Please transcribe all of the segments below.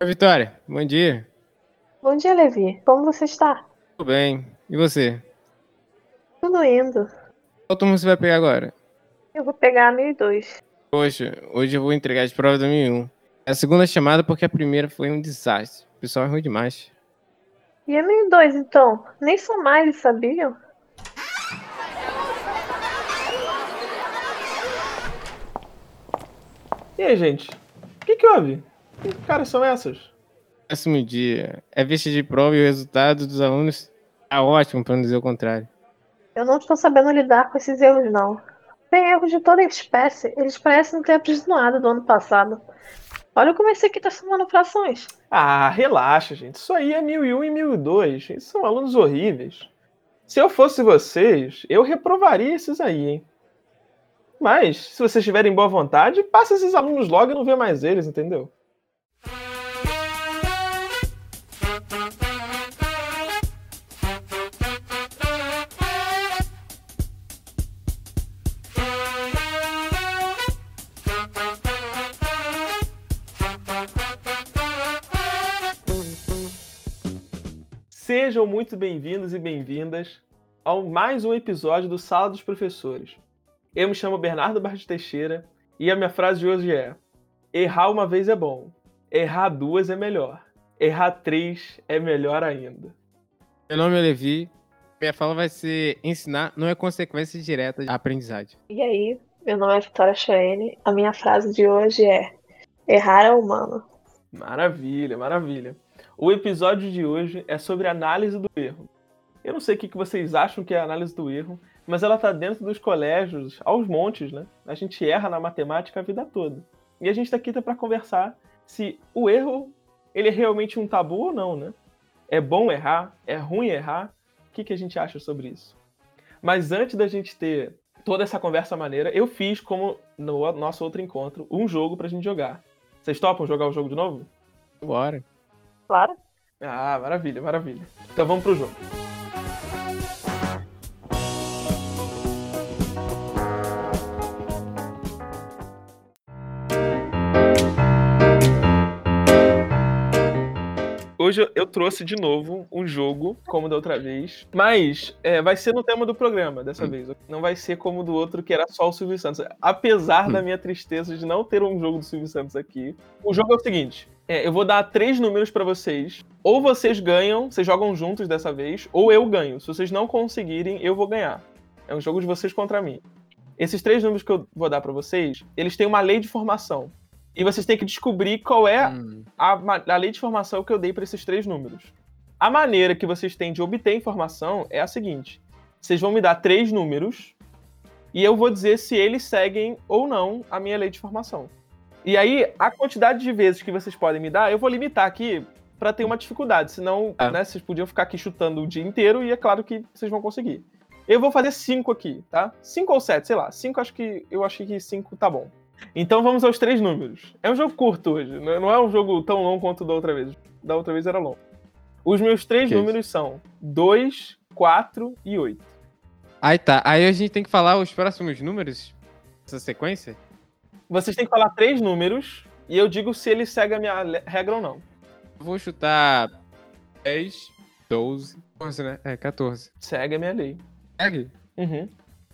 Oi, Vitória. Bom dia. Bom dia, Levi. Como você está? Tudo bem. E você? Tudo indo. Qual turma você vai pegar agora? Eu vou pegar a 1002. Poxa, hoje eu vou entregar as provas da 1001. É a segunda chamada porque a primeira foi um desastre. O pessoal é ruim demais. E a 1002, então? Nem são mais, sabiam? E aí, gente? O que, que houve? Que caras são essas? Péssimo dia. É vista de prova e o resultado dos alunos tá ótimo, para não dizer o contrário. Eu não estou sabendo lidar com esses erros, não. Tem erros de toda espécie. Eles parecem não ter aprendido nada do ano passado. Olha como esse aqui tá somando frações. Ah, relaxa, gente. Isso aí é 1001 e 1002. Eles são alunos horríveis. Se eu fosse vocês, eu reprovaria esses aí, hein? Mas, se vocês tiverem boa vontade, passa esses alunos logo e não vê mais eles, entendeu? Sejam muito bem-vindos e bem-vindas ao mais um episódio do Sala dos Professores. Eu me chamo Bernardo Barros Teixeira e a minha frase de hoje é: Errar uma vez é bom, errar duas é melhor, errar três é melhor ainda. Meu nome é Levi. Minha fala vai ser ensinar não é consequência direta da aprendizagem. E aí, meu nome é Vitória Choene. A minha frase de hoje é: Errar é humano. Maravilha, maravilha. O episódio de hoje é sobre análise do erro. Eu não sei o que vocês acham que é a análise do erro, mas ela está dentro dos colégios aos montes, né? A gente erra na matemática a vida toda. E a gente está aqui para conversar se o erro ele é realmente um tabu ou não, né? É bom errar? É ruim errar? O que, que a gente acha sobre isso? Mas antes da gente ter toda essa conversa maneira, eu fiz, como no nosso outro encontro, um jogo pra gente jogar. Vocês topam jogar o jogo de novo? Bora. Claro. Ah, maravilha, maravilha. Então vamos pro jogo. Hoje eu trouxe de novo um jogo, como da outra vez, mas é, vai ser no tema do programa dessa hum. vez. Não vai ser como do outro que era só o Silvio Santos. Apesar hum. da minha tristeza de não ter um jogo do Silvio Santos aqui, o jogo é o seguinte: é, eu vou dar três números para vocês. Ou vocês ganham, vocês jogam juntos dessa vez, ou eu ganho. Se vocês não conseguirem, eu vou ganhar. É um jogo de vocês contra mim. Esses três números que eu vou dar para vocês, eles têm uma lei de formação. E vocês têm que descobrir qual é hum. a, a lei de formação que eu dei para esses três números. A maneira que vocês têm de obter informação é a seguinte: vocês vão me dar três números e eu vou dizer se eles seguem ou não a minha lei de formação. E aí, a quantidade de vezes que vocês podem me dar, eu vou limitar aqui para ter uma dificuldade. Senão, ah. né, vocês podiam ficar aqui chutando o dia inteiro e é claro que vocês vão conseguir. Eu vou fazer cinco aqui, tá? Cinco ou sete, sei lá. Cinco, acho que eu acho que cinco tá bom. Então vamos aos três números. É um jogo curto hoje, não é um jogo tão longo quanto da outra vez. Da outra vez era longo. Os meus três que números isso? são 2, 4 e 8. Aí tá. Aí a gente tem que falar os próximos números dessa sequência? Vocês têm que falar três números e eu digo se eles seguem a minha regra ou não. Vou chutar 10, 12, 14, né? É, 14. Segue a minha lei. Segue? Uhum.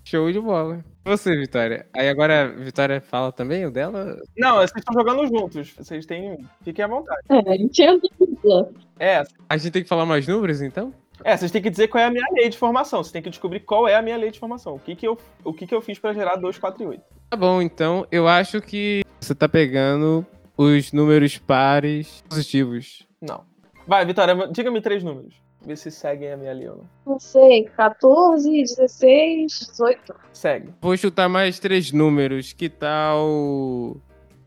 Show de bola. Você, Vitória. Aí agora a Vitória fala também o dela? Não, vocês estão jogando juntos. Vocês têm. Fiquem à vontade. É, a gente é dupla. É. A gente tem que falar mais números, então? É, vocês têm que dizer qual é a minha lei de formação. Vocês têm que descobrir qual é a minha lei de formação. O que, que, eu, o que, que eu fiz para gerar 2, 4 e 8. Tá bom, então eu acho que você tá pegando os números pares positivos. Não. Vai, Vitória, diga-me três números. Ver se seguem a minha ali ou não. Não sei, 14, 16, 18. Segue. Vou chutar mais três números. Que tal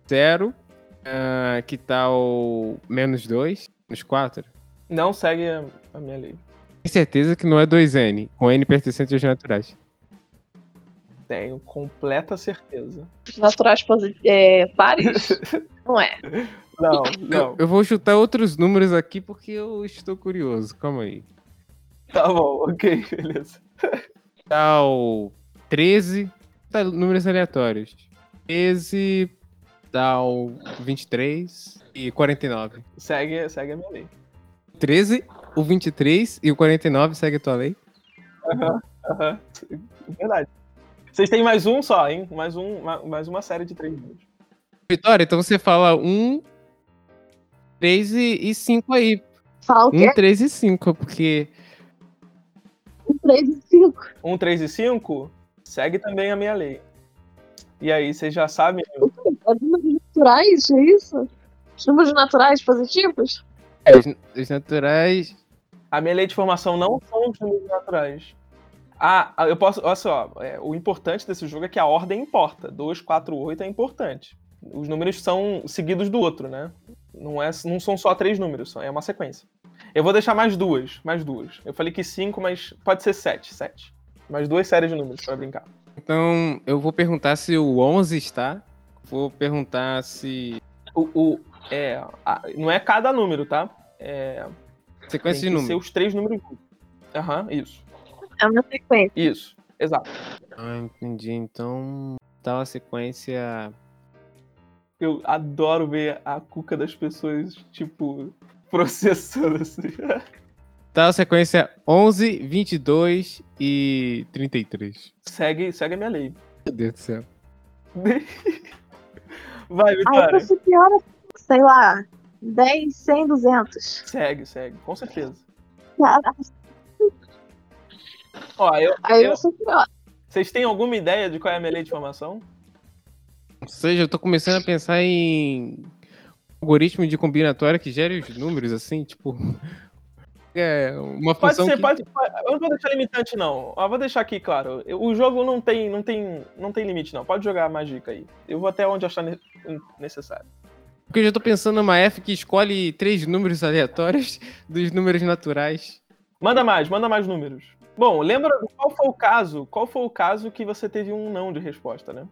zero? Uh, que tal menos dois? Menos quatro? Não segue a, a minha lei. Tem certeza que não é 2N, com N pertencente aos naturais. Tenho completa certeza. Naturais é, pares? não é. Não, não. Eu, vou chutar outros números aqui porque eu estou curioso. Calma aí. Tá bom, ok, beleza. Tal 13. Tá, números aleatórios. 13. tal 23 e 49. Segue, segue a minha lei. 13, o 23 e o 49 segue a tua lei? Aham, aham. Verdade. Vocês têm mais um só, hein? Mais, um, ma- mais uma série de três números. Vitória, então você fala 1, 3 e 5 aí. Fala o quê? 1, 3 e 5, porque. Um, três e cinco. Um, três e cinco, segue também a minha lei. E aí, vocês já sabem. É números naturais, é isso? Os números naturais positivos? é, Os, os naturais. A minha lei de formação não são os números naturais. Ah, eu posso. Olha só, é, o importante desse jogo é que a ordem importa. 2, 4, 8 é importante. Os números são seguidos do outro, né? Não, é, não são só três números, é uma sequência. Eu vou deixar mais duas, mais duas. Eu falei que cinco, mas pode ser sete, sete. Mais duas séries de números pra brincar. Então, eu vou perguntar se o 11 está. Vou perguntar se. O, o- é, a- não é cada número, tá? É, tem Sequência que de ser números. os três números. Aham, isso. É uma sequência. Isso, exato. Ah, entendi. Então, tal a sequência. Eu adoro ver a cuca das pessoas, tipo, processando assim. Tal a sequência 11, 22 e 33. segue, segue a minha lei. Meu Deus do céu. Vai, Aí Vitória. pra ser pior, sei lá, 10, 100, 200. Segue, segue, com certeza. Ó, eu, aí eu- eu sou pior. vocês têm alguma ideia de qual é a minha lei de formação? Ou seja, eu tô começando a pensar em algoritmo de combinatória que gere os números, assim, tipo. É uma Pode função ser, que... pode, Eu não vou deixar limitante, não. Ó, vou deixar aqui, claro. eu- O jogo não tem, não tem, não tem limite, não. Pode jogar mais dica aí. Eu vou até onde achar ne- necessário. Porque eu já tô pensando numa F que escolhe três números aleatórios dos números naturais. Manda mais, manda mais números. Bom, lembra qual foi o caso? Qual foi o caso que você teve um não de resposta, né?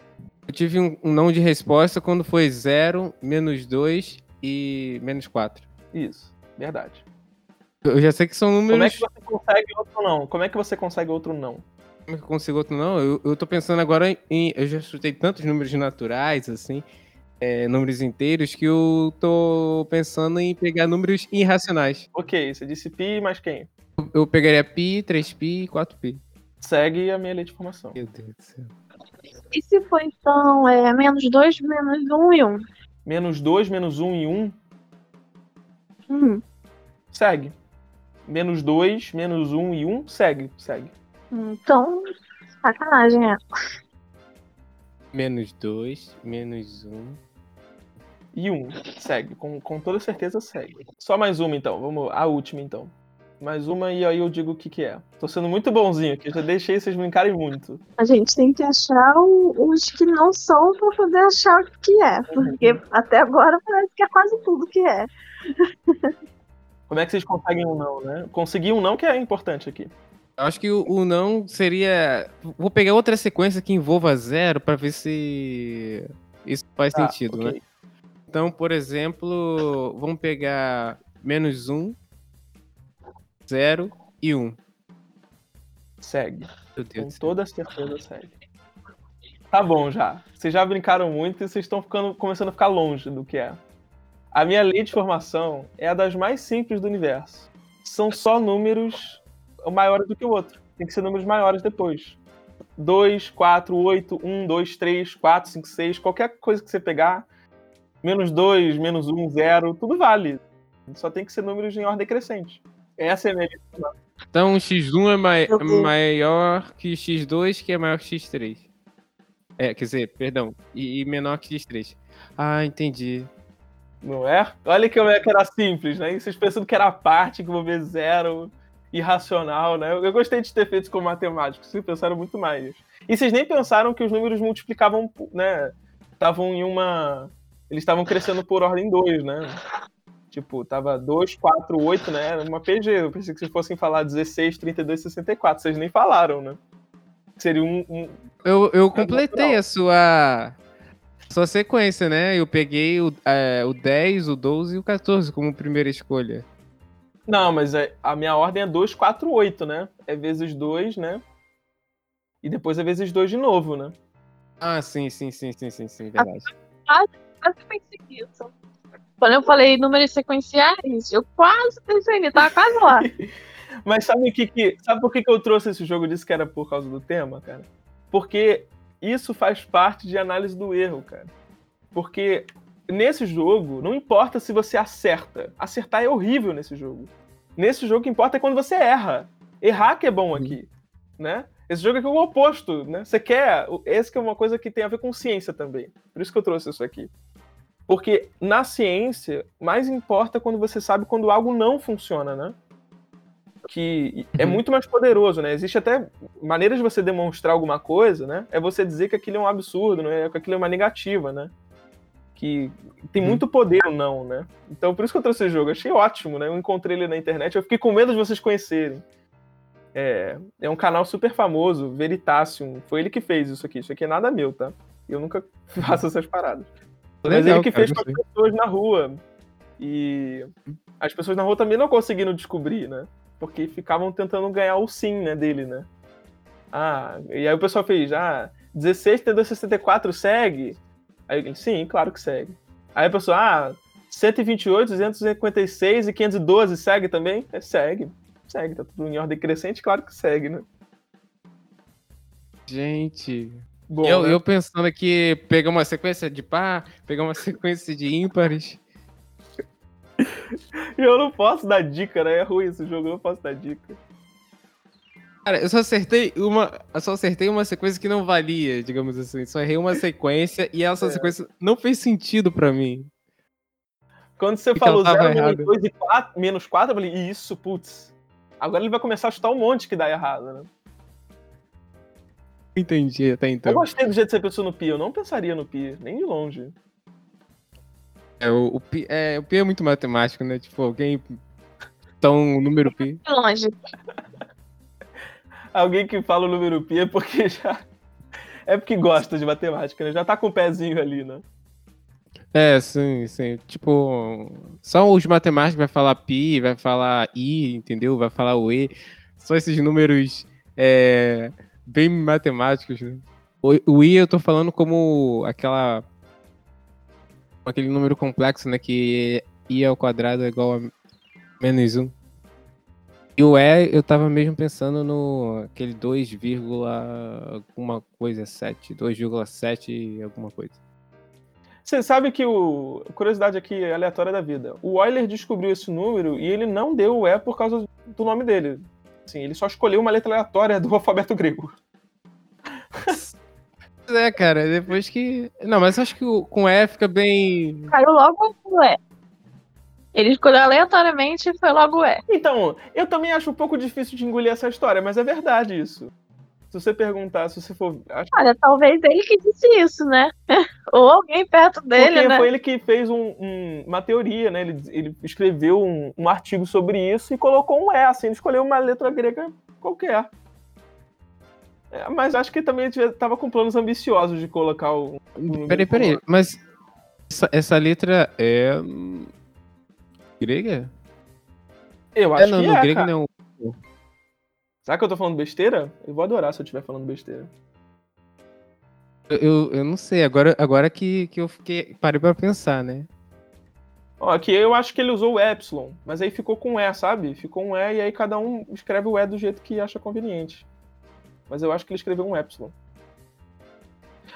Eu tive um, um não de resposta quando foi 0, menos 2 e menos 4. Isso, verdade. Eu já sei que são números. Como é que você consegue outro não? Como é que você consegue outro não? Como é que eu consigo outro não? Eu, eu tô pensando agora em. Eu já chutei tantos números naturais, assim, é, números inteiros, que eu tô pensando em pegar números irracionais. Ok, você disse pi, mas quem? Eu, pegaria pi, 3pi e 4pi. Segue a minha lei de formação. Meu Deus do céu. E se for então é, menos 2, menos 1 e 1? Menos 2, menos 1 e 1, Hum, segue. Menos 2, menos 1 e 1, segue, segue. então, sacanagem é. Menos 2, menos 1. E 1, segue. Com, com toda certeza segue. Só mais uma então, vamos, a última então. Mais uma e aí eu digo o que que é. Tô sendo muito bonzinho aqui, já deixei vocês brincarem muito. A gente tem que achar os que não são pra poder achar o que é. Porque até agora parece que é quase tudo que é. Como é que vocês conseguem um não, né? Conseguir um não que é importante aqui. Eu acho que o, o não seria. Vou pegar outra sequência que envolva zero pra ver se isso faz Tá, sentido, ok. né? Então, por exemplo, vamos pegar menos 1, 0 e 1. Segue. Meu Deus Com toda certeza segue. Tá bom já. Vocês já brincaram muito e vocês estão ficando, começando a ficar longe do que é. A minha lei de formação é a das mais simples do universo. São só números maiores do que o outro. Tem que ser números maiores depois. 2, 4, 8, 1, 2, 3, 4, 5, 6, qualquer coisa que você pegar, menos 2, menos 1, 0, tudo vale. Só tem que ser números em ordem crescente. Essa é a minha. Então, x1 é, mai- maior que x2, que é maior que x3. É, quer dizer, perdão, e, e menor que x3. Ah, entendi. Não é? Olha que eu- que era simples, né? E vocês pensando que era a parte, que vou ver zero, irracional, né? Eu eu gostei de ter feito isso com matemáticos, vocês pensaram muito mais. E vocês nem pensaram que os números multiplicavam, né? Estavam em uma. Eles estavam crescendo por ordem 2, né? Tipo, tava 2, 4, 8, né? Era uma PG. Eu pensei que vocês fossem falar 16, 32, 64. Vocês nem falaram, né? Seria um- um, Eu, eu É completei a sua, sua sequência, né? Eu peguei o, é, o 10, o 12 e o 14 como primeira escolha. Não, mas é- a minha ordem é 2, 4, 8, né? É vezes 2, né? E depois é vezes 2 de novo, né? Ah, sim, sim, sim, sim, sim, sim, verdade. quase pensei nisso. Quando eu falei números sequenciais, eu quase pensei nisso, tava quase lá. Mas sabe, que, que, sabe por que, que eu trouxe esse jogo? Disse que era por causa do tema, cara? Porque isso faz parte de análise do erro, cara. Porque nesse jogo, não importa se você acerta. Acertar é horrível nesse jogo. Nesse jogo, o que importa é quando você erra. Errar que é bom aqui, né? Esse jogo aqui é o oposto, né? Você quer... Esse que é uma coisa que tem a ver com ciência também. Por isso que eu trouxe isso aqui. Porque na ciência, mais importa quando você sabe quando algo não funciona, né? Que é Uhum. muito mais poderoso, né? Existe até maneiras de você demonstrar alguma coisa, né? É você dizer que aquilo é um absurdo, né? Que aquilo é uma negativa, né? Que tem Uhum. muito poder ou não, né? Então por isso que eu trouxe esse jogo. Achei ótimo, né? Eu encontrei ele na internet. Eu fiquei com medo de vocês conhecerem. É, é um canal super famoso, Veritasium. Foi ele que fez isso aqui. Isso aqui é nada meu, tá? Eu nunca faço essas paradas. Mas Legal, ele que fez com as pessoas na rua. E as pessoas na rua também não conseguiram descobrir, né? Porque ficavam tentando ganhar o sim, né, dele, né? Ah, e aí o pessoal fez, ah, 16 T264 segue? Aí ele, sim, claro que segue. Aí a pessoa, ah, 128, 256 e 512 segue também? É, segue. Segue, tá tudo em ordem crescente, claro que segue, né? Gente. Bom, eu, né? eu pensando aqui, pegar uma sequência de par, pegar uma sequência de ímpares. Eu não posso dar dica, né? É ruim esse jogo, eu não posso dar dica. Cara, eu só acertei uma. Eu só acertei uma sequência que não valia, digamos assim. Só errei uma sequência e essa É. sequência não fez sentido pra mim. Quando você Porque falou ela tava 0, menos errada. 2 e 4, menos 4, eu falei, isso, putz. Agora ele vai começar a chutar um monte que dá errado, né? Entendi até Eu então. gostei do jeito que você pensou no Pi, eu não pensaria no Pi, nem de longe. É, o, o, pi, é, o pi é muito matemático, né? Tipo, alguém. Então, um número pi. De longe. Alguém que fala o número Pi é porque já. É porque gosta de matemática, né? Já tá com o pezinho ali, né? É, sim, sim. Tipo, só os matemáticos vai falar pi, vai falar i, entendeu? Vai falar o e. Só esses números é, bem matemáticos, né? O, o i eu tô falando como aquela. aquele número complexo, né? Que i ao quadrado é igual a menos 1. E o e eu tava mesmo pensando no aquele 2, alguma coisa 7, 2,7 alguma coisa. Você sabe que o. Curiosidade aqui aleatória da vida. O Euler descobriu esse número e ele não deu o E por causa do nome dele. Assim, ele só escolheu uma letra aleatória do alfabeto grego. Pois É, cara, depois que. Não, mas acho que o- com E fica bem. Caiu logo o E. Ele escolheu aleatoriamente e foi logo o E. Então, eu também acho um pouco difícil de engolir essa história, mas é verdade isso. Se você perguntar, se você for. Acho Olha, talvez ele que disse isso, né? Ou alguém perto dele, Porque né? foi ele que fez um- um- uma teoria, né? Ele, ele escreveu um, um artigo sobre isso e colocou um E, assim, ele escolheu uma letra grega qualquer. É, mas acho que também ele estava com planos ambiciosos de colocar o. Peraí, peraí, mas essa, essa letra é. grega? Eu é, acho não, que no é, grego cara. não. Será que eu tô falando besteira? Eu vou adorar se eu estiver falando besteira. Eu, eu, eu não sei, agora, agora que, que eu fiquei. Parei pra pensar, né? Ó, aqui eu acho que ele usou o epsilon, mas aí ficou com E, sabe? Ficou um E e aí cada um escreve o E do jeito que acha conveniente. Mas eu acho que ele escreveu um epsilon.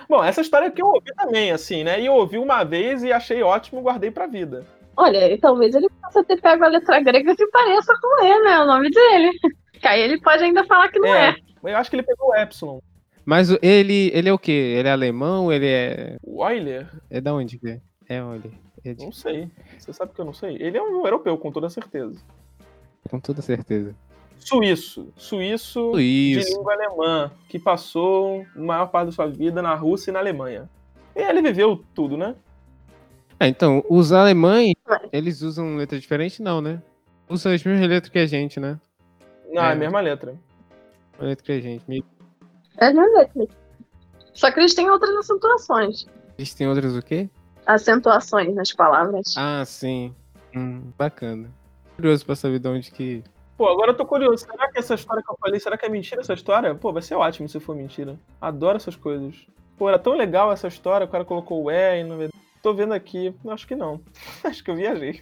Bom, essa história que eu ouvi também, assim, né? E eu ouvi uma vez e achei ótimo, guardei pra vida. Olha, e talvez ele possa ter pego a letra grega que pareça com E, né? O nome dele. Que aí ele pode ainda falar que não é. É, eu acho que ele pegou o epsilon. Mas ele, ele é o quê? Ele é alemão? Ele é. O Euler, É da onde que é? É. É de- não sei. Você sabe que eu não sei? Ele é um europeu, com toda certeza. com toda certeza. Suíço. Suíço de Isso. língua alemã, que passou a maior parte da sua vida na Rússia e na Alemanha. E ele viveu tudo, né? Ah, então, os alemães, eles usam letra diferente? Não, né? Usam as mesmas letras que a gente, né? Não, é a É. mesma letra. A letra que a gente. Me- É de letra. Só que eles têm outras acentuações. Eles têm outras o quê? Acentuações nas palavras. Ah, sim. Hum, bacana. Curioso pra saber de onde que. Pô, agora eu tô curioso. Será que essa história que eu falei, será que é mentira essa história? Pô, vai ser ótimo se for mentira. Adoro essas coisas. Pô, era tão legal essa história, o cara colocou o E e não... tô vendo aqui, acho que não. acho que eu viajei.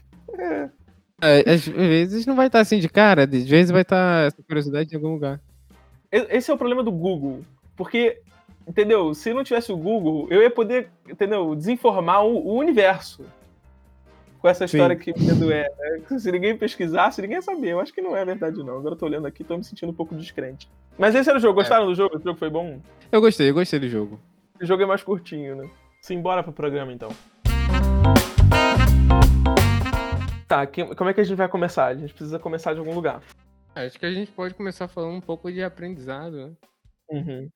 É. Às vezes não vai estar assim de cara, às vezes vai estar essa curiosidade em algum lugar. Esse é o problema do Google. Porque, entendeu? Se não tivesse o Google, eu ia poder, entendeu? Desinformar o, o universo. Com essa história Sim. que o medo é. Né? Se ninguém pesquisasse, ninguém ia saber. Eu acho que não é verdade, não. Agora eu tô olhando aqui tô me sentindo um pouco descrente. Mas esse era o jogo. É. Gostaram é. do jogo? O jogo foi bom? Eu gostei, eu gostei do jogo. O jogo é mais curtinho, né? Simbora pro programa, então. Tá, como é que a gente vai começar? A gente precisa começar de algum lugar. Acho que a gente pode começar falando um pouco de aprendizado, né? Uhum.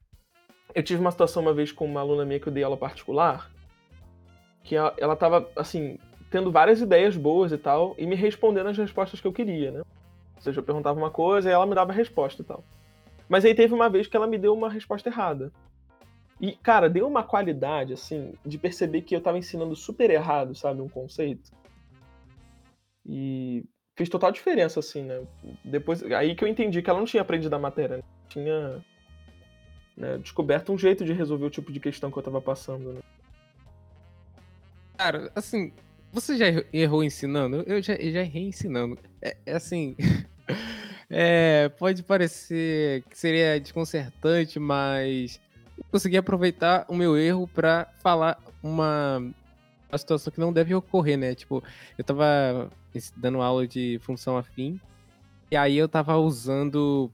Eu tive uma situação uma vez com uma aluna minha que eu dei aula particular, que ela, ela tava, assim, tendo várias ideias boas e tal, e me respondendo as respostas que eu queria, né? Ou seja, eu perguntava uma coisa e ela me dava a resposta e tal. Mas aí teve uma vez que ela me deu uma resposta errada. E, cara, deu uma qualidade, assim, de perceber que eu tava ensinando super errado, sabe, um conceito. E fez total diferença, assim, né? Depois, aí que eu entendi que ela não tinha aprendido a matéria, né? tinha né, descoberto um jeito de resolver o tipo de questão que eu tava passando, né? Cara, assim, você já errou ensinando? Eu já, já errei ensinando. É, é assim. é, pode parecer que seria desconcertante, mas eu consegui aproveitar o meu erro para falar uma, uma situação que não deve ocorrer, né? Tipo, eu tava dando aula de função afim, e aí eu tava usando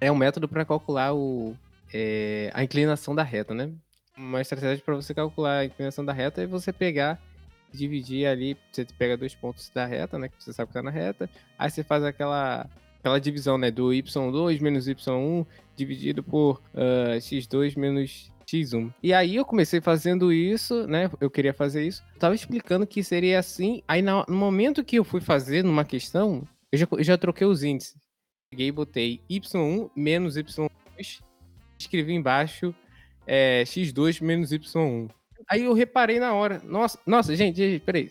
é um método para calcular o, é, a inclinação da reta, né? Uma estratégia para você calcular a inclinação da reta é você pegar dividir ali, você pega dois pontos da reta, né, que você sabe que tá na reta, aí você faz aquela aquela divisão, né, do y2 menos y1 dividido por uh, x2 menos x1. E aí eu comecei fazendo isso, né? Eu queria fazer isso. Eu tava explicando que seria assim. Aí no momento que eu fui fazer numa questão, eu já, eu já troquei os índices. Peguei e botei y1 menos y2. Escrevi embaixo é, x2 menos y1. Aí eu reparei na hora. Nossa, nossa, gente, peraí.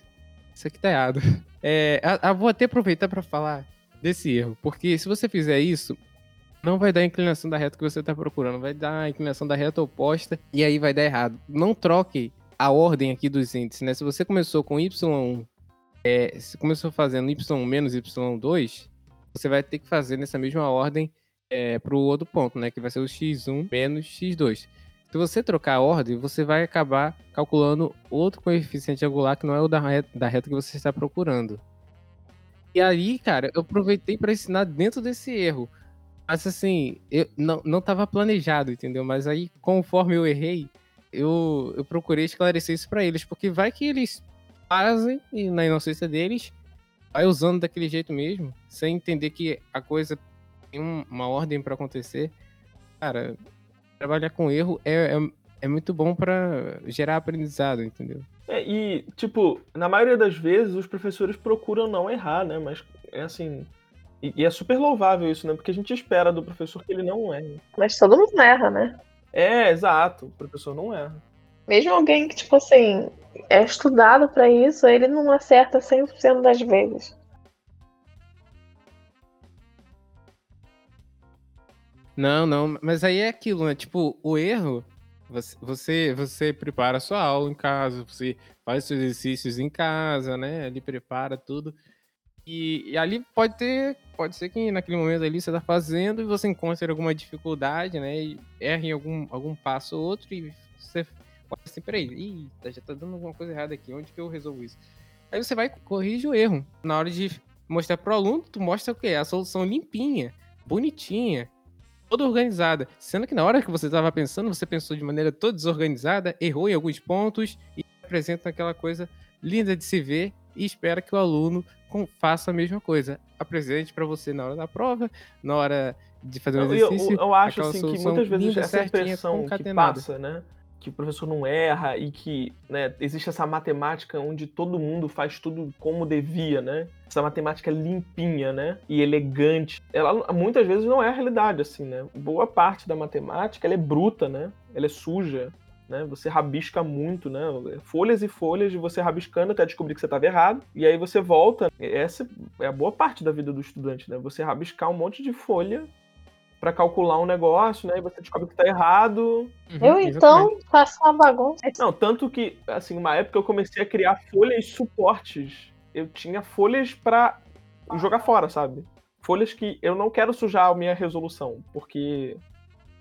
Isso aqui tá errado. É, eu vou até aproveitar para falar desse erro. Porque se você fizer isso, não vai dar a inclinação da reta que você está procurando, vai dar a inclinação da reta oposta e aí vai dar errado. Não troque a ordem aqui dos índices, né? Se você começou com y1, é, se começou fazendo y1 menos y2, você vai ter que fazer nessa mesma ordem é, para o outro ponto, né? Que vai ser o x1 menos x2. Se você trocar a ordem, você vai acabar calculando outro coeficiente angular que não é o da reta, da reta que você está procurando. E aí, cara, eu aproveitei para ensinar dentro desse erro. Mas assim, eu não, não tava planejado, entendeu? Mas aí, conforme eu errei, eu, eu procurei esclarecer isso para eles, porque vai que eles fazem, e na inocência deles, vai usando daquele jeito mesmo, sem entender que a coisa tem uma ordem para acontecer. Cara, trabalhar com erro é, é, é muito bom para gerar aprendizado, entendeu? É, e, tipo, na maioria das vezes os professores procuram não errar, né? Mas é assim, e, e, é super louvável isso, né? Porque a gente espera do professor que ele não erre. Mas todo mundo erra, né? É, exato. O professor não erra. Mesmo alguém que, tipo assim, é estudado para isso, ele não acerta 100% das vezes. Não, não, mas aí é aquilo, né? Tipo, o erro, você, você, você prepara a sua aula em casa, você faz seus exercícios em casa, né? Ali prepara tudo. E, e, ali pode ter, pode ser que naquele momento ali você está fazendo e você encontre alguma dificuldade, né? E erre em algum, algum passo ou outro e você pode assim, peraí, já tá dando alguma coisa errada aqui, onde que eu resolvo isso? Aí você vai corrigir o erro. Na hora de mostrar pro aluno, tu mostra o quê? A solução limpinha, bonitinha, toda organizada. Sendo que na hora que você estava pensando, você pensou de maneira toda desorganizada, errou em alguns pontos e apresenta aquela coisa linda de se ver e espera que o aluno faça a mesma coisa. Apresente para você na hora da prova, na hora de fazer o exercício. Eu, eu, eu acho assim que muitas vezes essa impressão que passa, né? Que o professor não erra e que né, existe essa matemática onde todo mundo faz tudo como devia, né? Essa matemática limpinha, né? E elegante. Ela muitas vezes não é a realidade, assim, né? Boa parte da matemática ela é bruta, né? Ela é suja, né? Você rabisca muito, né? Folhas e folhas de você rabiscando até descobrir que você estava errado. E aí você volta. Essa é a boa parte da vida do estudante, né? Você rabiscar um monte de folha para calcular um negócio, né? E você descobre que tá errado. Uhum, eu então faço uma bagunça. Não, tanto que, assim, uma época eu comecei a criar folhas suportes. Eu tinha folhas para jogar fora, sabe? Folhas que eu não quero sujar a minha resolução, porque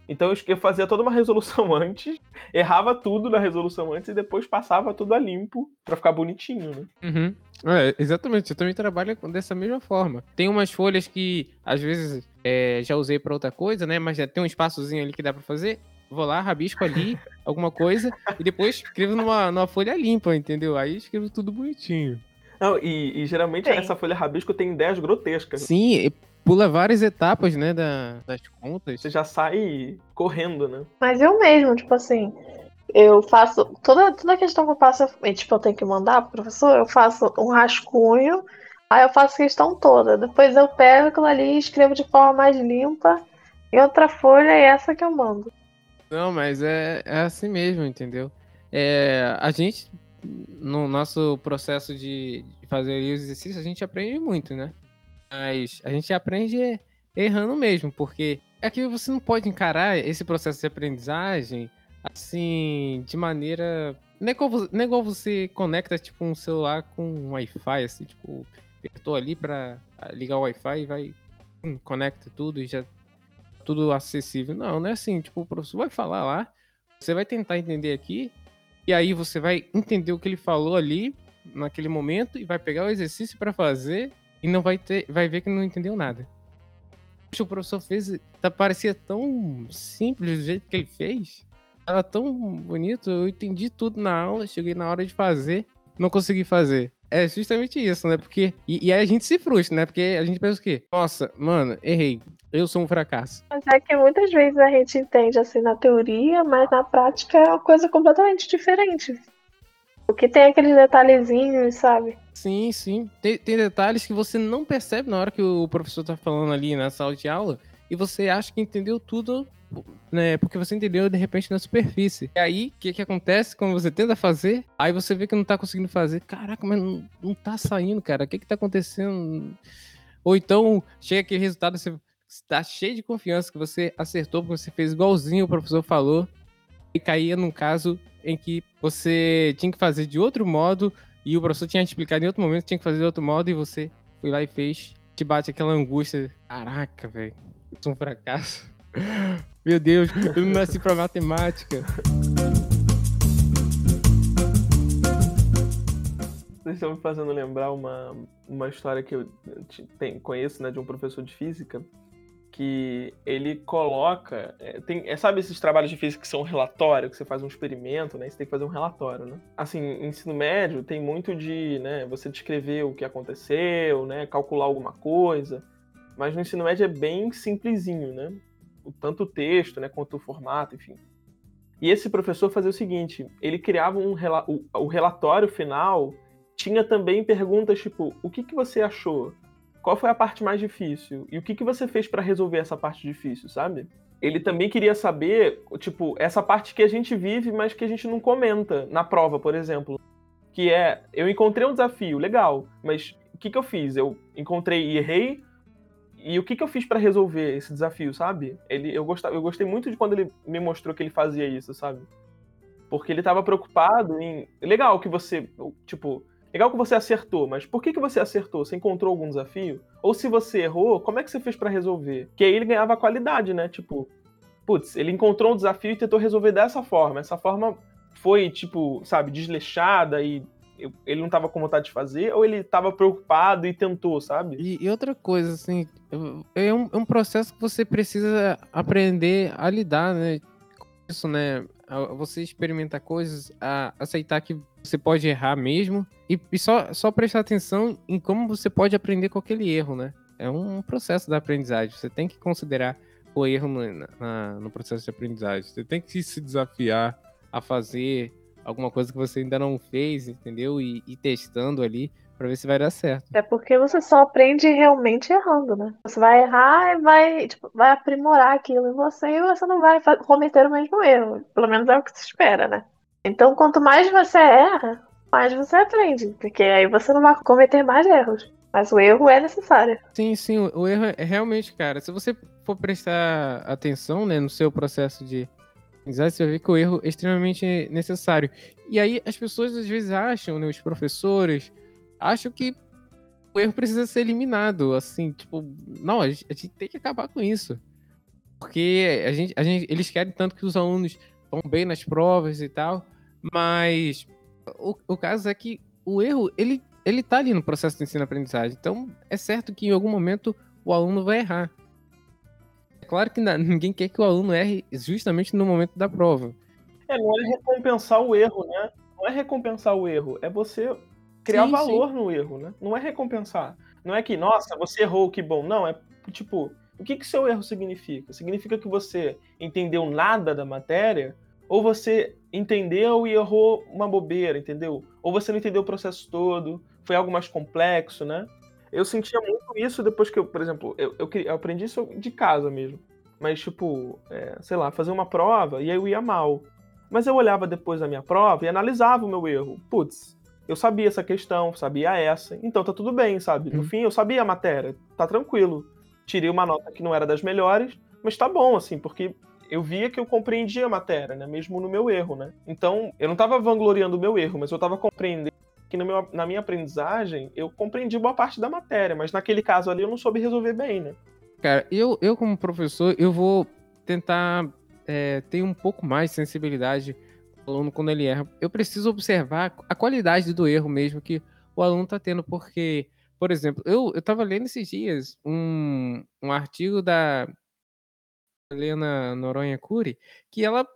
então eu fazia toda uma resolução antes, errava tudo na resolução antes e depois passava tudo a limpo para ficar bonitinho, né? Uhum. É, exatamente, eu também trabalho dessa mesma forma. Tem umas folhas que às vezes é, já usei para outra coisa, né? Mas já tem um espaçozinho ali que dá para fazer. Vou lá, rabisco ali alguma coisa e depois escrevo numa, numa folha limpa, entendeu? Aí escrevo tudo bonitinho. Não, e, e geralmente Sim. essa folha rabisco tem ideias grotescas. Sim, pula várias etapas, né, da, das contas. Você já sai correndo, né? Mas eu mesmo, tipo assim, eu faço. Toda, toda questão que eu faço, tipo, eu tenho que mandar pro professor, eu faço um rascunho, aí eu faço a questão toda. Depois eu pego aquilo ali e escrevo de forma mais limpa. E outra folha é essa que eu mando. Não, mas é, é assim mesmo, entendeu? É, a gente, no nosso processo de fazer os exercícios, a gente aprende muito, né? Mas a gente aprende errando mesmo, porque é que você não pode encarar esse processo de aprendizagem assim, de maneira. Não é igual, é você conecta, tipo, um celular com um Wi-Fi, assim, tipo, apertou ali pra ligar o Wi-Fi e vai. Hum, conecta tudo e já. Tudo acessível. Não, não é assim. Tipo, o professor vai falar lá, você vai tentar entender aqui, e aí você vai entender o que ele falou ali, naquele momento, e vai pegar o exercício para fazer, e não vai ter. Vai ver que não entendeu nada. O professor fez. Tá, parecia tão simples do jeito que ele fez. Tava tão bonito, eu entendi tudo na aula, cheguei na hora de fazer, não consegui fazer. É justamente isso, né? Porque. E, e aí a gente se frustra, né? Porque a gente pensa o quê? Nossa, mano, errei. Eu sou um fracasso. Mas é que muitas vezes a gente entende assim na teoria, mas na prática é uma coisa completamente diferente. Porque tem aqueles detalhezinhos, sabe? Sim, sim. Tem, tem detalhes que você não percebe na hora que o professor tá falando ali na sala de aula e você acha que entendeu tudo né? Porque você entendeu de repente na superfície. E aí, o que, que acontece quando você tenta fazer? Aí você vê que não tá conseguindo fazer. Caraca, mas não, não tá saindo, cara. O que que tá acontecendo? Ou então, chega aquele resultado, você está cheio de confiança que você acertou, porque você fez igualzinho o professor falou. E caía num caso em que você tinha que fazer de outro modo e o professor tinha te explicado em outro momento, tinha que fazer de outro modo e você foi lá e fez. Te bate aquela angústia. Caraca, velho. Sou um fracasso. Meu Deus, eu não nasci pra matemática. Vocês estão me fazendo lembrar uma, uma história que eu tem, conheço, né, de um professor de física, que ele coloca. É, tem, é, sabe esses trabalhos de física que são relatório, que você faz um experimento, né? Você tem que fazer um relatório, né? Assim, ensino médio tem muito de né, você descrever o que aconteceu, né? Calcular alguma coisa. Mas no ensino médio é bem simplesinho, né? tanto o texto, né, quanto o formato, enfim. E esse professor fazia o seguinte: ele criava um o, o relatório final tinha também perguntas tipo: o que, que você achou? Qual foi a parte mais difícil? E o que, que você fez para resolver essa parte difícil, sabe? Ele também queria saber, tipo, essa parte que a gente vive, mas que a gente não comenta na prova, por exemplo. Que é, eu encontrei um desafio, legal, mas o que, que eu fiz? Eu encontrei e errei, e o que, que eu fiz para resolver esse desafio, sabe? Ele, eu, gostava, eu gostei muito de quando ele me mostrou que ele fazia isso, sabe? Porque ele estava preocupado em. Legal que você. Tipo, legal que você acertou, mas por que, que você acertou? Você encontrou algum desafio? Ou se você errou, como é que você fez para resolver? Que aí ele ganhava qualidade, né? Tipo, putz, ele encontrou um desafio e tentou resolver dessa forma. Essa forma foi, tipo, sabe, desleixada e ele não estava com vontade de fazer ou ele estava preocupado e tentou, sabe? E, e outra coisa, assim, é um, é um, processo que você precisa aprender a lidar, né? Isso, né? Você experimentar coisas, aceitar que você pode errar mesmo e, e só, só prestar atenção em como você pode aprender com aquele erro, né? É um processo da aprendizagem. Você tem que considerar o erro no, na, no processo de aprendizagem. Você tem que se desafiar a fazer alguma coisa que você ainda não fez, entendeu? E, e testando ali para ver se vai dar certo. É porque você só aprende realmente errando, né? Você vai errar e vai, tipo, vai aprimorar aquilo em você e você não vai cometer o mesmo erro. Pelo menos é o que se espera, né? Então, quanto mais você erra, mais você aprende, porque aí você não vai cometer mais erros. Mas o erro é necessário. Sim, sim, o erro é realmente, cara. Se você for prestar atenção né, no seu processo de aprendizagem, você vai ver que o erro é extremamente necessário. E aí as pessoas às vezes acham, né, os professores, acham que o erro precisa ser eliminado. Assim, tipo, não, a gente, a gente tem que acabar com isso. Porque a gente, a gente, eles querem tanto que os alunos vão bem nas provas e tal, mas o, o caso é que o erro, ele, ele tá ali no processo de ensino-aprendizagem. Então, é certo que em algum momento o aluno vai errar. É claro que ninguém quer que o aluno erre justamente no momento da prova. É, não é recompensar o erro, né? Não é recompensar o erro, é você criar sim, valor sim. no erro, né? Não é recompensar. Não é que, nossa, você errou, que bom. Não, é tipo, o que que seu erro significa? Significa que você entendeu nada da matéria ou você entendeu e errou uma bobeira, entendeu? Ou você não entendeu o processo todo, foi algo mais complexo, né? Eu sentia muito isso depois que eu, por exemplo, eu, eu, eu aprendi isso de casa mesmo. Mas, tipo, é, sei lá, fazer uma prova e aí eu ia mal. Mas eu olhava depois da minha prova e analisava o meu erro. Putz, eu sabia essa questão, sabia essa, então tá tudo bem, sabe? No hum. fim, eu sabia a matéria, tá tranquilo. Tirei uma nota que não era das melhores, mas tá bom, assim, porque eu via que eu compreendia a matéria, né? Mesmo no meu erro, né? Então, eu não estava vangloriando o meu erro, mas eu estava compreendendo que meu, na minha aprendizagem eu compreendi boa parte da matéria, mas naquele caso ali eu não soube resolver bem, né? Cara, eu, eu como professor, eu vou tentar é, ter um pouco mais de sensibilidade aluno quando ele erra. Eu preciso observar a qualidade do erro mesmo que o aluno está tendo, porque, por exemplo, eu estava lendo esses dias um, um artigo da Helena Noronha Cury, que ela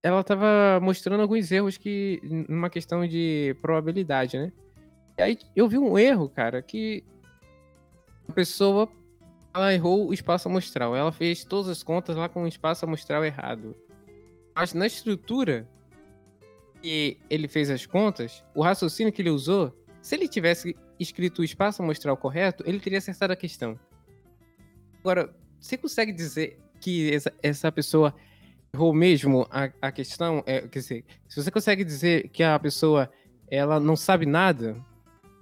ela estava mostrando alguns erros que numa questão de probabilidade, né? E aí eu vi um erro, cara, que a pessoa ela errou o espaço amostral. Ela fez todas as contas lá com o espaço amostral errado. Mas na estrutura que ele fez as contas, o raciocínio que ele usou, se ele tivesse escrito o espaço amostral correto, ele teria acertado a questão. Agora, você consegue dizer que essa, essa pessoa errou mesmo a, a questão? É, quer dizer, se você consegue dizer que a pessoa ela não sabe nada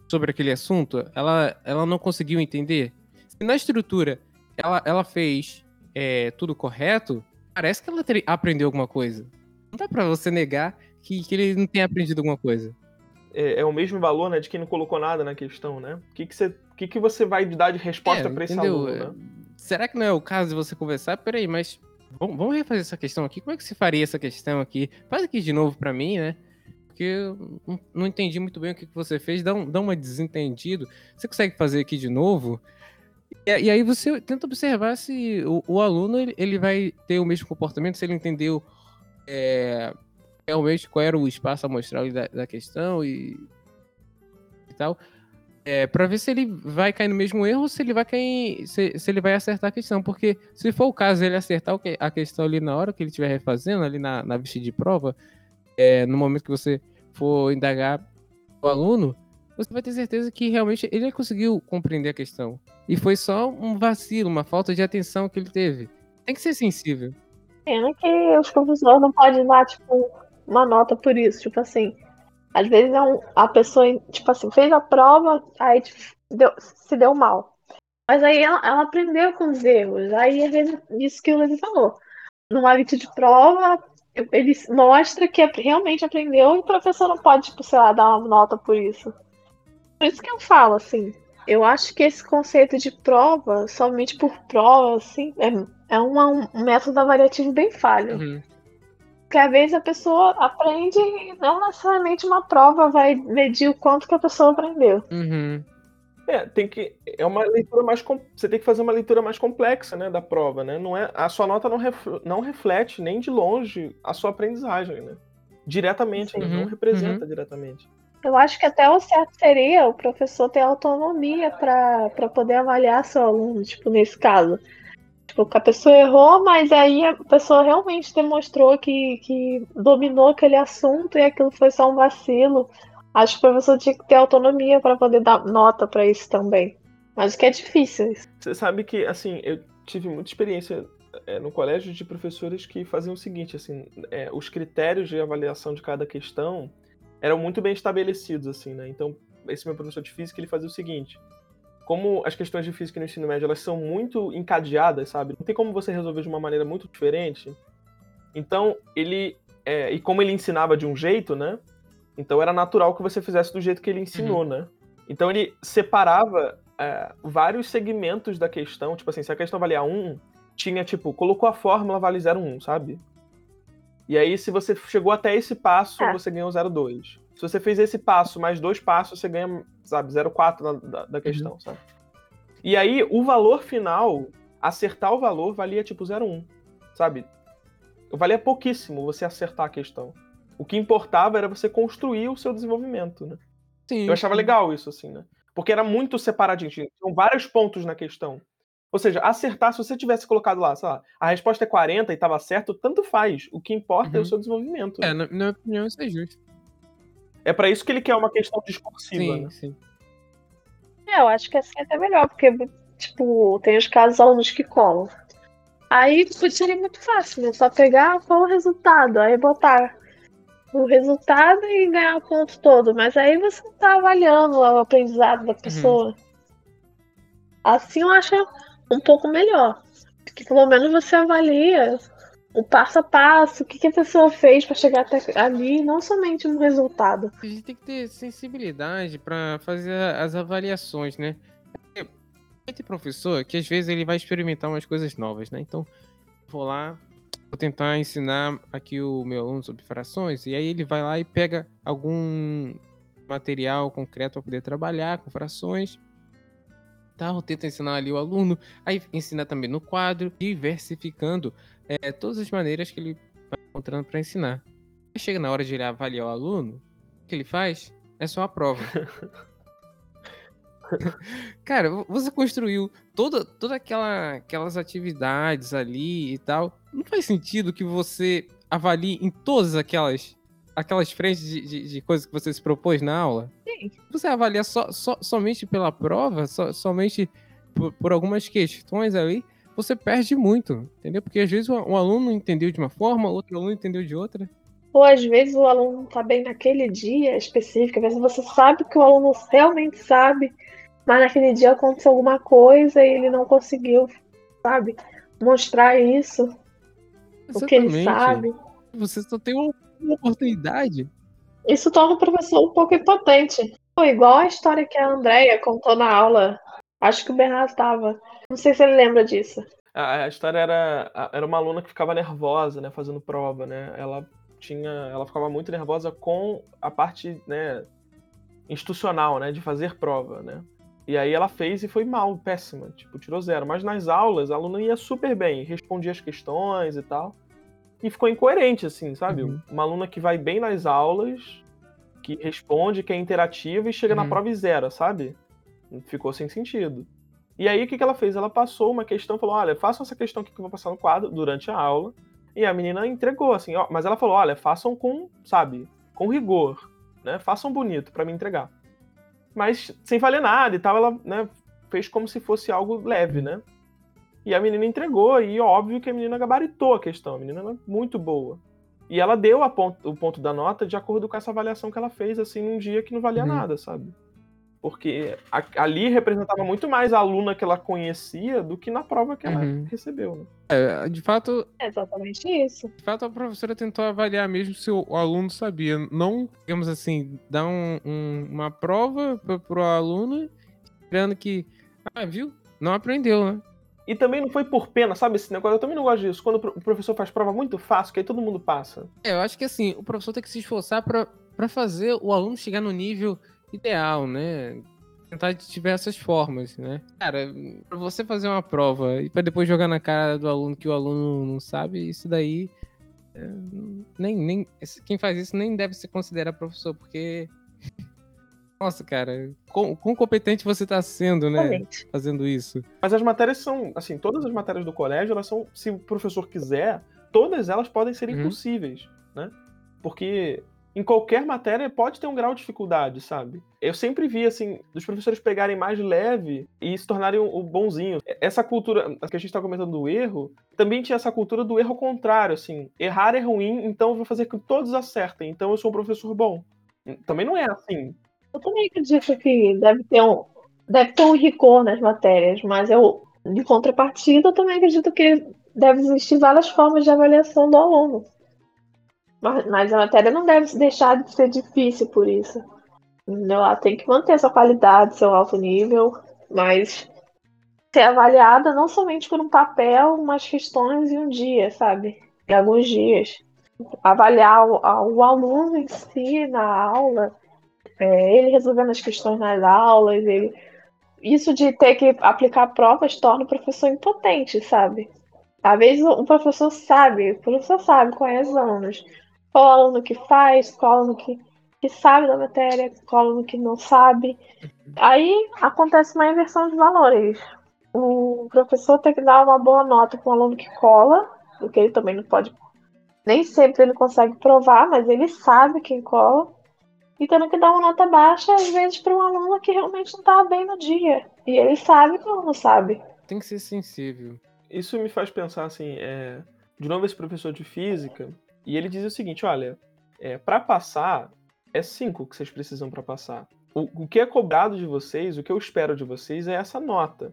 sobre aquele assunto, ela, ela não conseguiu entender, se na estrutura ela, ela fez é, tudo correto, parece que ela aprendeu alguma coisa. Não dá pra você negar que, que ele não tenha aprendido alguma coisa. É, é, o mesmo valor, né, de quem não colocou nada na questão, né? O que, que, você, que, que você vai dar de resposta é, para esse aluno, né? será que não é o caso de você conversar? Peraí, mas vamos, vamos refazer essa questão aqui? Como é que você faria essa questão aqui? Faz aqui de novo para mim, né? Porque eu não entendi muito bem o que você fez, dá, um, dá uma desentendido. Você consegue fazer aqui de novo? E, e aí você tenta observar se o, o aluno ele, ele, vai ter o mesmo comportamento, se ele entendeu é, realmente qual era o espaço amostral da, da questão e, e tal é, para ver se ele vai cair no mesmo erro ou se ele vai cair, se, se, ele vai acertar a questão. Porque se for o caso ele acertar a questão ali na hora que ele estiver refazendo, ali na, na vista de prova, é, no momento que você for indagar o aluno, você vai ter certeza que realmente ele conseguiu compreender a questão. E foi só um vacilo, uma falta de atenção que ele teve. Tem que ser sensível. Pena que os professores não podem dar, tipo, uma nota por isso. Tipo assim, às vezes é um, a pessoa, tipo assim, fez a prova, aí tipo, deu, se deu mal. Mas aí ela, ela, aprendeu com os erros. Aí, vezes, isso que o Levi falou. Numa vídeo de prova, ele mostra que realmente aprendeu e o professor não pode, tipo, sei lá, dar uma nota por isso. Por isso que eu falo, assim, eu acho que esse conceito de prova, somente por prova, assim, é, é uma, um método avaliativo bem falho. Uhum. Porque às vezes a pessoa aprende e não necessariamente uma prova vai medir o quanto que a pessoa aprendeu. Uhum. É, tem que. É uma leitura mais. Você tem que fazer uma leitura mais complexa, né, da prova, né? Não é, a sua nota não, ref, não reflete nem de longe a sua aprendizagem, né? Diretamente, uhum. não representa uhum. diretamente. Eu acho que até o certo seria o professor ter autonomia para poder avaliar seu aluno, tipo, nesse caso. Tipo, a pessoa errou, mas aí a pessoa realmente demonstrou que, que dominou aquele assunto e aquilo foi só um vacilo. Acho que o professor tinha que ter autonomia para poder dar nota para isso também. Mas que é difícil. Você sabe que, assim, eu tive muita experiência é, no colégio de professores que faziam o seguinte, assim, é, os critérios de avaliação de cada questão eram muito bem estabelecidos, assim, né? Então, esse meu professor de física, ele fazia o seguinte, como as questões de física no ensino médio elas são muito encadeadas, sabe? Não tem como você resolver de uma maneira muito diferente. Então, ele. É, e como ele ensinava de um jeito, né? Então era natural que você fizesse do jeito que ele ensinou, uhum. né? Então ele separava é, vários segmentos da questão. Tipo assim, se a questão valia 1, tinha tipo, colocou a fórmula, vale 0,1, sabe? E aí, se você chegou até esse passo, é. você ganhou 0,2. Se você fez esse passo mais dois passos, você ganha, sabe, 0,4 da, da, questão, uhum. sabe? E aí, o valor final, acertar o valor, valia tipo 0,1, sabe? Valia pouquíssimo você acertar a questão. O que importava era você construir o seu desenvolvimento, né? Sim, Eu achava legal isso, assim, né? Porque era muito separadinho. Tinham vários pontos na questão. Ou seja, acertar, se você tivesse colocado lá, sei lá, a resposta é 40 e estava certo, tanto faz. O que importa uhum. é o uhum. seu desenvolvimento. É, na minha opinião, isso é justo. É para isso que ele quer uma questão discursiva. Sim, né? sim. É, eu acho que assim é até melhor, porque, tipo, tem os casos alunos que colam. Aí seria muito fácil, né? Só pegar qual o resultado, aí botar o resultado e ganhar o ponto todo. Mas aí você não tá avaliando o aprendizado da uhum. pessoa. Uhum. Assim eu acho um pouco melhor. Porque pelo menos você avalia o passo a passo, o que, que a pessoa fez para chegar até ali, não somente no resultado. A gente tem que ter sensibilidade para fazer as avaliações, né? Tem professor que às vezes ele vai experimentar umas coisas novas, né? Então, vou lá, vou tentar ensinar aqui o meu aluno sobre frações, e aí ele vai lá e pega algum material concreto para poder trabalhar com frações. Tal, tenta ensinar ali o aluno, aí ensina também no quadro, diversificando é, todas as maneiras que ele vai encontrando para ensinar. Chega na hora de ele avaliar o aluno, o que ele faz é só a prova. Cara, você construiu toda, toda aquela, aquelas atividades ali e tal. Não faz sentido que você avalie em todas aquelas aquelas frentes de, de, de coisas que você se propôs na aula? Sim. Você avalia so, so, somente pela prova, so, somente por, por, algumas questões ali, você perde muito, entendeu? Porque às vezes um, aluno entendeu de uma forma, outro aluno entendeu de outra. Ou às vezes o aluno está bem naquele dia específico, às vezes você sabe que o aluno realmente sabe, mas naquele dia aconteceu alguma coisa e ele não conseguiu, sabe, mostrar isso, Exatamente. o que ele sabe. Você só tem uma oportunidade. Isso torna o professor um pouco impotente. igual a história que a Andrea contou na aula. Acho que o Bernardo estava. Não sei se ele lembra disso. A, a história era, era uma aluna que ficava nervosa, né, fazendo prova, né? Ela tinha, ela ficava muito nervosa com a parte, né, institucional, né, de fazer prova, né? E aí ela fez e foi mal, péssima, tipo, tirou zero. Mas nas aulas, a aluna ia super bem, respondia as questões e tal. E ficou incoerente, assim, sabe? Uhum. Uma aluna que vai bem nas aulas, que responde, que é interativa e chega uhum. na prova e zero, sabe? Ficou sem sentido. E aí o que, que ela fez? Ela passou uma questão, falou: olha, façam essa questão aqui que eu vou passar no quadro durante a aula. E a menina entregou, assim, ó, mas ela falou: olha, façam com, sabe, com rigor, né? Façam bonito para me entregar mas sem valer nada e tal, ela né, fez como se fosse algo leve, né? E a menina entregou, e óbvio que a menina gabaritou a questão, a menina é muito boa. E ela deu ponto, o ponto da nota de acordo com essa avaliação que ela fez, assim, num dia que não valia uhum. nada, sabe? Porque a, ali representava muito mais a aluna que ela conhecia do que na prova que ela uhum. recebeu, né? É, de fato. É exatamente isso. De fato, a professora tentou avaliar mesmo se o, o aluno sabia. Não, digamos assim, dar um, um, uma prova pro, pro aluno, esperando que. Ah, viu? Não aprendeu, né? E também não foi por pena, sabe esse negócio? Eu também não gosto disso. Quando o professor faz prova muito fácil, que aí todo mundo passa. É, eu acho que assim, o professor tem que se esforçar para fazer o aluno chegar no nível ideal, né? Tentar de diversas formas, né? Cara, pra você fazer uma prova e para depois jogar na cara do aluno que o aluno não sabe, isso daí. É, nem, nem, quem faz isso nem deve se considerar professor, porque. Nossa, cara, quão, quão competente você está sendo, né? Realmente. Fazendo isso. Mas as matérias são, assim, todas as matérias do colégio, elas são, se o professor quiser, todas elas podem ser uhum. impossíveis, né? Porque em qualquer matéria pode ter um grau de dificuldade, sabe? Eu sempre vi, assim, dos professores pegarem mais leve e se tornarem o bonzinho. Essa cultura, que a gente tá comentando do erro, também tinha essa cultura do erro contrário, assim. Errar é ruim, então eu vou fazer com que todos acertem, então eu sou um professor bom. Também não é assim. Eu também acredito que deve ter um, deve ter um rigor nas matérias, mas eu, de contrapartida, eu também acredito que deve existir várias formas de avaliação do aluno. Mas, a matéria não deve deixar de ser difícil por isso. Ela tem que manter sua qualidade, seu alto nível, mas ser avaliada não somente por um papel, umas questões em um dia, sabe? Em alguns dias. Avaliar o, o aluno em si na aula, é, ele resolvendo as questões nas aulas, ele... isso de ter que aplicar provas torna o professor impotente, sabe? Às vezes o professor sabe, o professor sabe os alunos, qual aluno que faz, qual aluno que, que sabe da matéria, qual aluno que não sabe. Aí acontece uma inversão de valores o professor tem que dar uma boa nota para um aluno que cola, porque ele também não pode. Nem sempre ele consegue provar, mas ele sabe quem cola. E tendo que dar uma nota baixa, às vezes, para um aluno que realmente não estava bem no dia. E ele sabe que o aluno sabe. Tem que ser sensível. Isso me faz pensar assim, é... de novo esse professor de física, e ele diz o seguinte, olha, é, para passar, é cinco que vocês precisam para passar. O, o que é cobrado de vocês, o que eu espero de vocês é essa nota.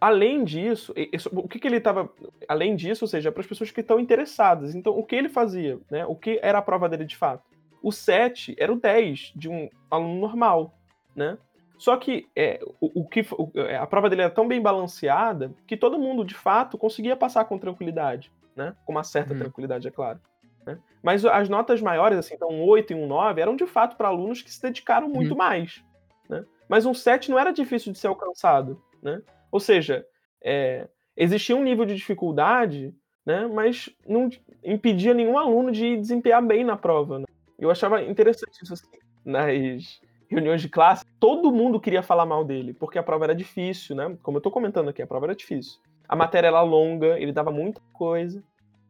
Além disso, o que, que ele estava. Além disso, ou seja, para as pessoas que estão interessadas. Então, o que ele fazia? Né? O que era a prova dele de fato? O 7 era o 10 de um aluno normal. Né? Só que, é, o, o que o, é, a prova dele era tão bem balanceada que todo mundo, de fato, conseguia passar com tranquilidade. Né? Com uma certa uhum. tranquilidade, é claro. Né? Mas as notas maiores, assim, então um 8 e um 9, eram de fato para alunos que se dedicaram muito uhum. mais. Né? Mas um 7 não era difícil de ser alcançado. Né? Ou seja, é, existia um nível de dificuldade, né, mas não impedia nenhum aluno de desempenhar bem na prova. Né? Eu achava interessante isso assim, nas reuniões de classe. Todo mundo queria falar mal dele, porque a prova era difícil, né? Como eu estou comentando aqui, a prova era difícil. A matéria era longa, ele dava muita coisa.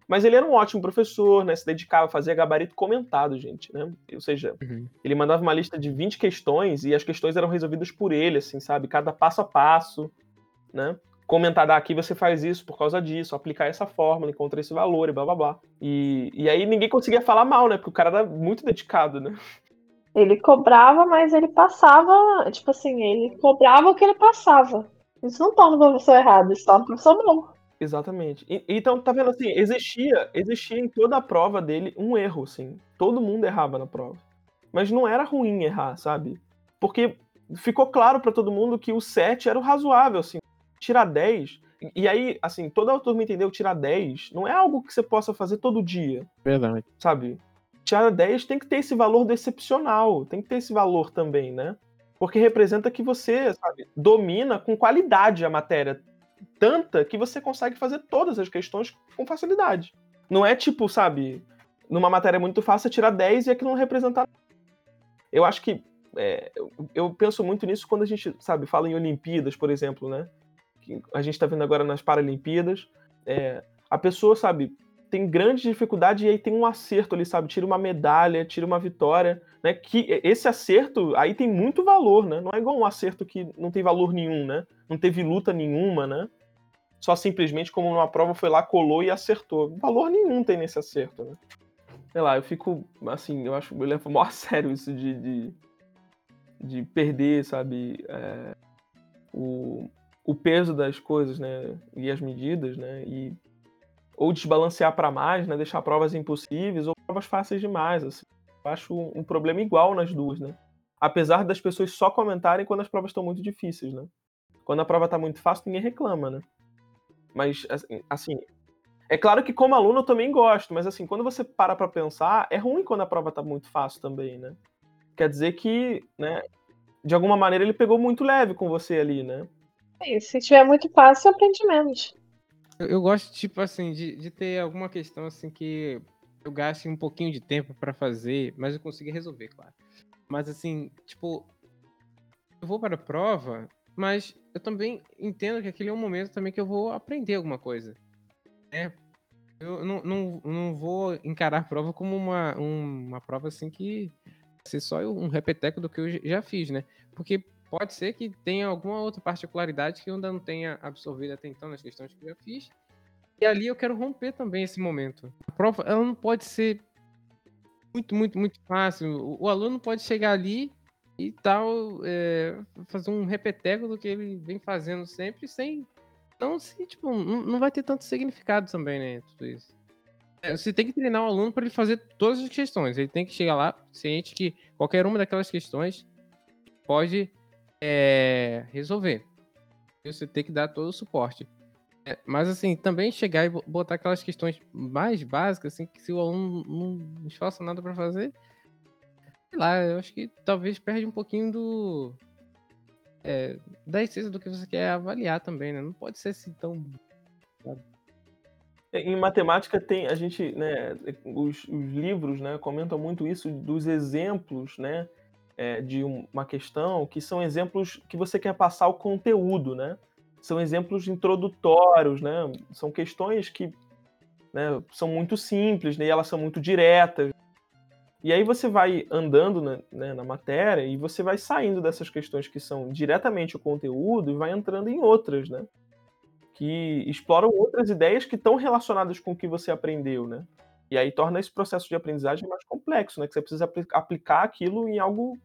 Mas ele era um ótimo professor, né? Se dedicava a fazer gabarito comentado, gente, né? Ou seja, uhum. ele mandava uma lista de 20 questões e as questões eram resolvidas por ele, assim, sabe? Cada passo a passo né? Comentar, aqui você faz isso por causa disso, aplicar essa fórmula, encontrar esse valor e blá blá blá. E, e aí ninguém conseguia falar mal, né? Porque o cara era muito dedicado, né? Ele cobrava, mas ele passava, tipo assim, ele cobrava o que ele passava. Isso não torna o professor errado, isso torna o professor bom. Exatamente. E, então, tá vendo assim, existia, existia em toda a prova dele um erro, assim. Todo mundo errava na prova. Mas não era ruim errar, sabe? Porque ficou claro para todo mundo que o 7 era o razoável, assim tirar 10. E aí, assim, toda a turma entendeu tirar 10 não é algo que você possa fazer todo dia. Verdade. Sabe? Tirar 10 tem que ter esse valor do excepcional, tem que ter esse valor também, né? Porque representa que você, sabe, domina com qualidade a matéria. Tanta que você consegue fazer todas as questões com facilidade. Não é tipo, sabe, numa matéria muito fácil tirar 10 e aquilo não representar. Eu acho que. É, eu penso muito nisso quando a gente, sabe, fala em Olimpíadas, por exemplo, né? que a gente está vendo agora nas Paralimpíadas, é, a pessoa, sabe, tem grande dificuldade e aí tem um acerto ali, sabe? Tira uma medalha, tira uma vitória, né? Que esse acerto aí tem muito valor, né? Não é igual um acerto que não tem valor nenhum, né? Não teve luta nenhuma, né? Só simplesmente como numa prova foi lá, colou e acertou. Valor nenhum tem nesse acerto, né? Sei lá, eu fico, assim, eu acho, eu levo maior a sério isso de, de, de perder, sabe? É, o, o peso das coisas, né, e as medidas, né, e ou desbalancear para mais, né, deixar provas impossíveis ou provas fáceis demais, assim. Eu acho um problema igual nas duas, né? Apesar das pessoas só comentarem quando as provas estão muito difíceis, né? Quando a prova está muito fácil, ninguém reclama, né? Mas assim, assim, é claro que como aluno eu também gosto, mas assim, quando você para para pensar, é ruim quando a prova está muito fácil também, né? Quer dizer que, né, de alguma maneira ele pegou muito leve com você ali, né? É se tiver muito fácil, aprende menos. Eu, eu gosto, tipo assim, de, de ter alguma questão assim que eu gaste um pouquinho de tempo para fazer, mas eu consiga resolver, claro. Mas assim, tipo, eu vou para a prova, mas eu também entendo que aquele é um momento também que eu vou aprender alguma coisa. Né? Eu não, não, não vou encarar a prova como uma, uma prova assim que ser só um repeteco do que eu já fiz, né? Porque pode ser que tenha alguma outra particularidade que eu ainda não tenha absorvido até então nas questões que eu já fiz. E ali eu quero romper também esse momento. A prova, ela não pode ser muito, muito, muito fácil. O, o aluno pode chegar ali e tal, é, fazer um repeteco do que ele vem fazendo sempre, sem. Não, se, tipo, não, não vai ter tanto significado também, né? Tudo isso. É, você tem que treinar o aluno para ele fazer todas as questões. Ele tem que chegar lá ciente que qualquer uma daquelas questões pode é, resolver. Você tem que dar todo o suporte. É, mas assim, também chegar e botar aquelas questões mais básicas, assim, que se o aluno não esforça nada para fazer, sei lá, eu acho que talvez perde um pouquinho do. É, da essência do que você quer avaliar também, né? Não pode ser assim tão. É, em matemática tem a gente, né, os, os livros, né, comentam muito isso dos exemplos, né, é, de uma questão que são exemplos que você quer passar o conteúdo, né? São exemplos introdutórios, né? São questões que né, são muito simples, né, e elas são muito diretas. E aí você vai andando na, né, na matéria e você vai saindo dessas questões que são diretamente o conteúdo e vai entrando em outras, né? Que exploram outras ideias que estão relacionadas com o que você aprendeu, né? E aí torna esse processo de aprendizagem mais complexo, né? Que você precisa aplicar aquilo em algo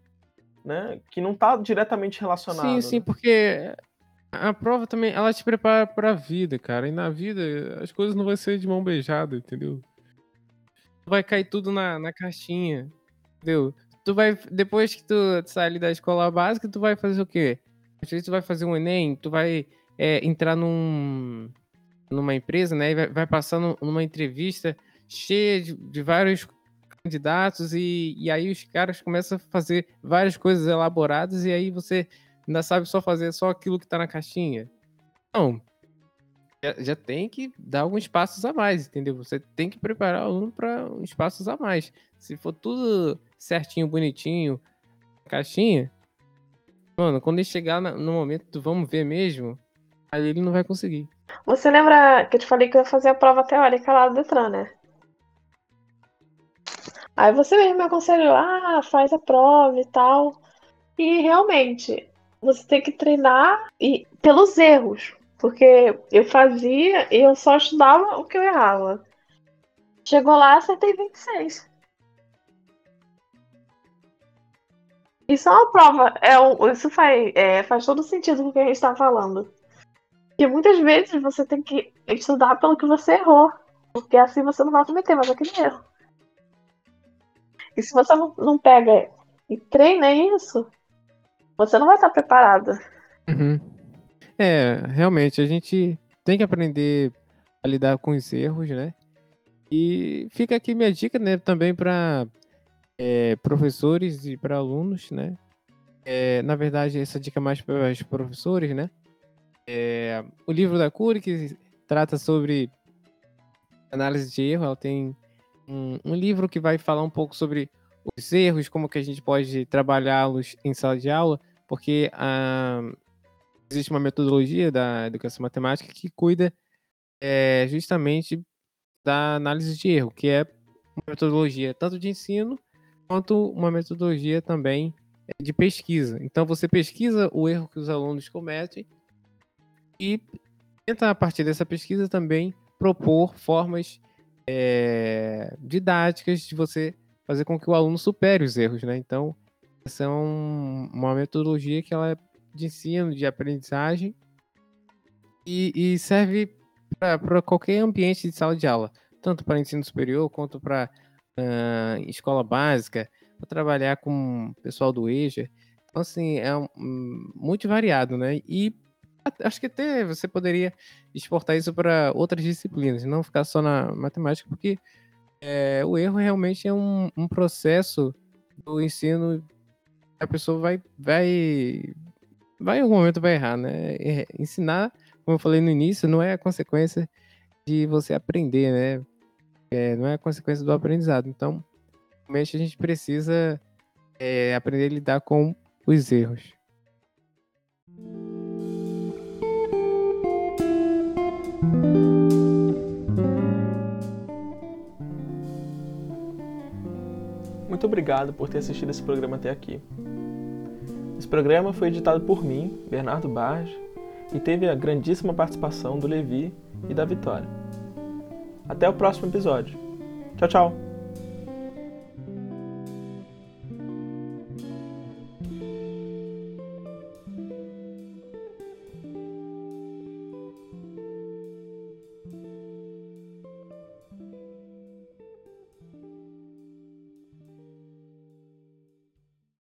né, que não está diretamente relacionado. Sim, sim, né? porque a prova também, ela te prepara para a vida, cara. E na vida as coisas não vão ser de mão beijada, entendeu? vai cair tudo na, na caixinha. Entendeu? Tu vai, depois que tu sair da escola básica, tu vai fazer o quê? Às vezes tu vai fazer um Enem, tu vai é, entrar num, numa empresa, né? E vai, vai passar numa entrevista cheia de, de vários candidatos e, e aí os caras começam a fazer várias coisas elaboradas e aí você ainda sabe só fazer só aquilo que tá na caixinha. Não, já, já, tem que dar alguns passos a mais, entendeu? Você tem que preparar o aluno para uns passos a mais. Se for tudo certinho, bonitinho, caixinha, mano, quando ele chegar no momento do vamos ver mesmo, aí ele não vai conseguir. Você lembra que eu te falei que eu ia fazer a prova teórica lá do Detran, né? Aí você mesmo me aconselhou, ah, faz a prova e tal. E realmente, você tem que treinar e pelos erros. Porque eu fazia e eu só estudava o que eu errava. Chegou lá, acertei 26. Isso é uma prova. É isso faz, é, faz todo sentido com o que a gente está falando. Porque muitas vezes você tem que estudar pelo que você errou. Porque assim você não vai cometer mais aquele erro. E se você não pega e treina isso, você não vai estar preparado. Uhum. É, realmente, a gente tem que aprender a lidar com os erros, né? E fica aqui minha dica, né, também para é, professores e para alunos, né? É, na verdade, essa dica é mais para os professores, né? É, o livro da Cury, que trata sobre análise de erro, ela tem um, um, livro que vai falar um pouco sobre os erros, como que a gente pode trabalhá-los em sala de aula, porque a, existe uma metodologia da educação matemática que cuida é, justamente da análise de erro, que é uma metodologia tanto de ensino quanto uma metodologia também é, de pesquisa. Então você pesquisa o erro que os alunos cometem e tenta a partir dessa pesquisa também propor formas é, didáticas de você fazer com que o aluno supere os erros, né? Então essa é um, uma metodologia que ela é de ensino, de aprendizagem e, e serve para qualquer ambiente de sala de aula, tanto para ensino superior quanto para uh, escola básica, para trabalhar com o pessoal do EJA. Então, assim, é um, muito variado, né? E acho que até você poderia exportar isso para outras disciplinas, não ficar só na matemática, porque é, o erro realmente é um, um processo do ensino a pessoa vai, vai vai em algum momento vai errar, né? É, ensinar, como eu falei no início, não é a consequência de você aprender, né? É, não é a consequência do aprendizado. Então, realmente a gente precisa é, aprender a lidar com os erros. Muito obrigado por ter assistido esse programa até aqui. Esse programa foi editado por mim, Bernardo Barros, e teve a grandíssima participação do Levi e da Vitória. Até o próximo episódio. Tchau, tchau!